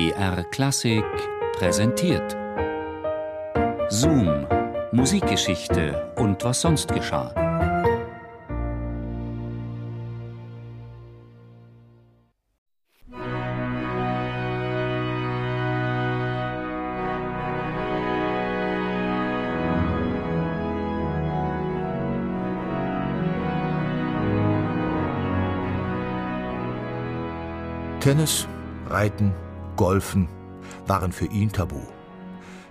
BR Klassik präsentiert. Zoom, Musikgeschichte und was sonst geschah. Tennis, Reiten, Golfen waren für ihn tabu.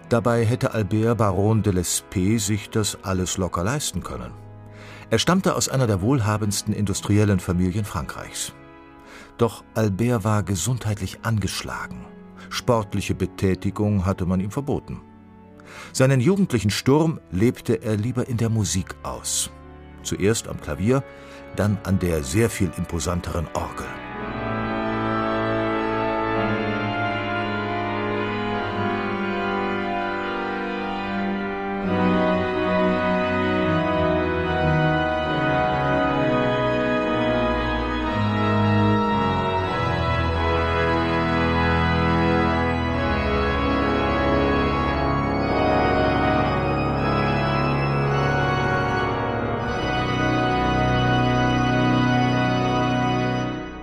Dabei hätte Albert Baron de Lespe sich das alles locker leisten können. Er stammte aus einer der wohlhabendsten industriellen Familien Frankreichs. Doch Albert war gesundheitlich angeschlagen. Sportliche Betätigung hatte man ihm verboten. Seinen jugendlichen Sturm lebte er lieber in der Musik aus. Zuerst am Klavier, dann an der sehr viel imposanteren Orgel.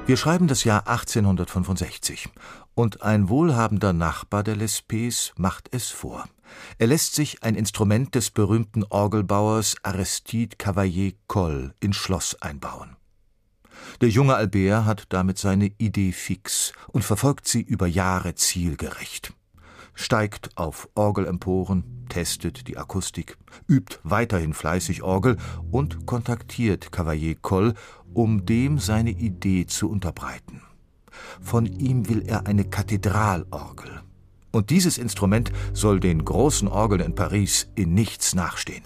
Wir schreiben das Jahr 1865 und ein wohlhabender Nachbar der Lespes macht es vor. Er lässt sich ein Instrument des berühmten Orgelbauers Aristide Cavalier Coll ins Schloss einbauen. Der junge Albert hat damit seine Idee fix und verfolgt sie über Jahre zielgerecht. Steigt auf Orgelemporen, testet die Akustik, übt weiterhin fleißig Orgel und kontaktiert Cavalier Coll, um dem seine Idee zu unterbreiten. Von ihm will er eine Kathedralorgel. Und dieses Instrument soll den großen Orgeln in Paris in nichts nachstehen.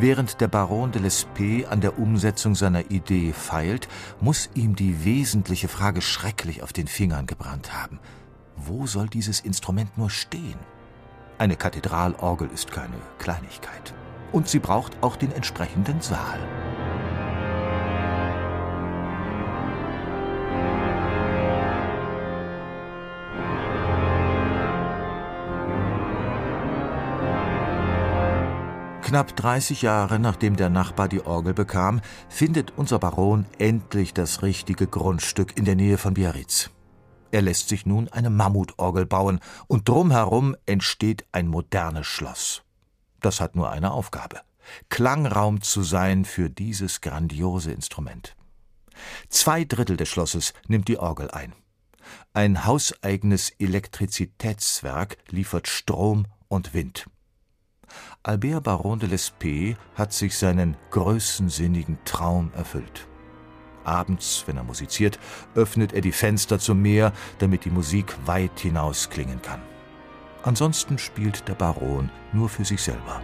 Während der Baron de Lespe an der Umsetzung seiner Idee feilt, muss ihm die wesentliche Frage schrecklich auf den Fingern gebrannt haben – wo soll dieses Instrument nur stehen? Eine Kathedralorgel ist keine Kleinigkeit. Und sie braucht auch den entsprechenden Saal. Knapp 30 Jahre nachdem der Nachbar die Orgel bekam, findet unser Baron endlich das richtige Grundstück in der Nähe von Biarritz. Er lässt sich nun eine Mammutorgel bauen, und drumherum entsteht ein modernes Schloss. Das hat nur eine Aufgabe Klangraum zu sein für dieses grandiose Instrument. Zwei Drittel des Schlosses nimmt die Orgel ein. Ein hauseigenes Elektrizitätswerk liefert Strom und Wind. Albert Baron de Lespe hat sich seinen größensinnigen Traum erfüllt. Abends, wenn er musiziert, öffnet er die Fenster zum Meer, damit die Musik weit hinaus klingen kann. Ansonsten spielt der Baron nur für sich selber.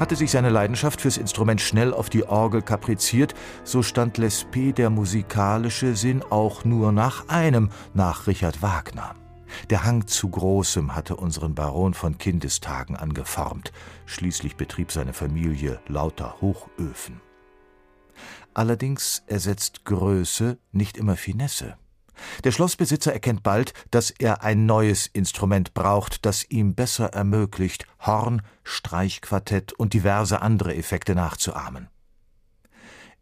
Hatte sich seine Leidenschaft fürs Instrument schnell auf die Orgel kapriziert, so stand Lespe der musikalische Sinn auch nur nach einem, nach Richard Wagner. Der Hang zu Großem hatte unseren Baron von Kindestagen angeformt. Schließlich betrieb seine Familie lauter Hochöfen. Allerdings ersetzt Größe nicht immer Finesse. Der Schlossbesitzer erkennt bald, dass er ein neues Instrument braucht, das ihm besser ermöglicht, Horn, Streichquartett und diverse andere Effekte nachzuahmen.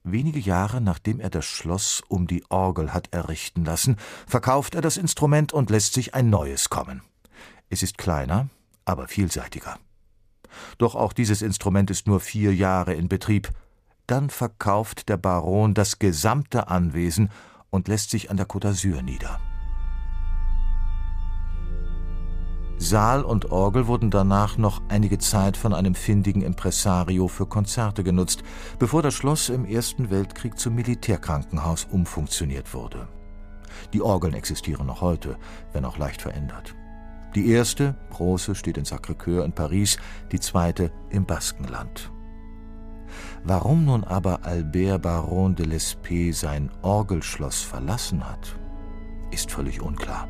Wenige Jahre nachdem er das Schloss um die Orgel hat errichten lassen, verkauft er das Instrument und lässt sich ein neues kommen. Es ist kleiner, aber vielseitiger. Doch auch dieses Instrument ist nur vier Jahre in Betrieb. Dann verkauft der Baron das gesamte Anwesen und lässt sich an der Côte d'Azur nieder. Saal und Orgel wurden danach noch einige Zeit von einem findigen Impresario für Konzerte genutzt, bevor das Schloss im Ersten Weltkrieg zum Militärkrankenhaus umfunktioniert wurde. Die Orgeln existieren noch heute, wenn auch leicht verändert. Die erste, große, steht in Sacré-Cœur in Paris, die zweite im Baskenland. Warum nun aber Albert Baron de Lespe sein Orgelschloss verlassen hat, ist völlig unklar.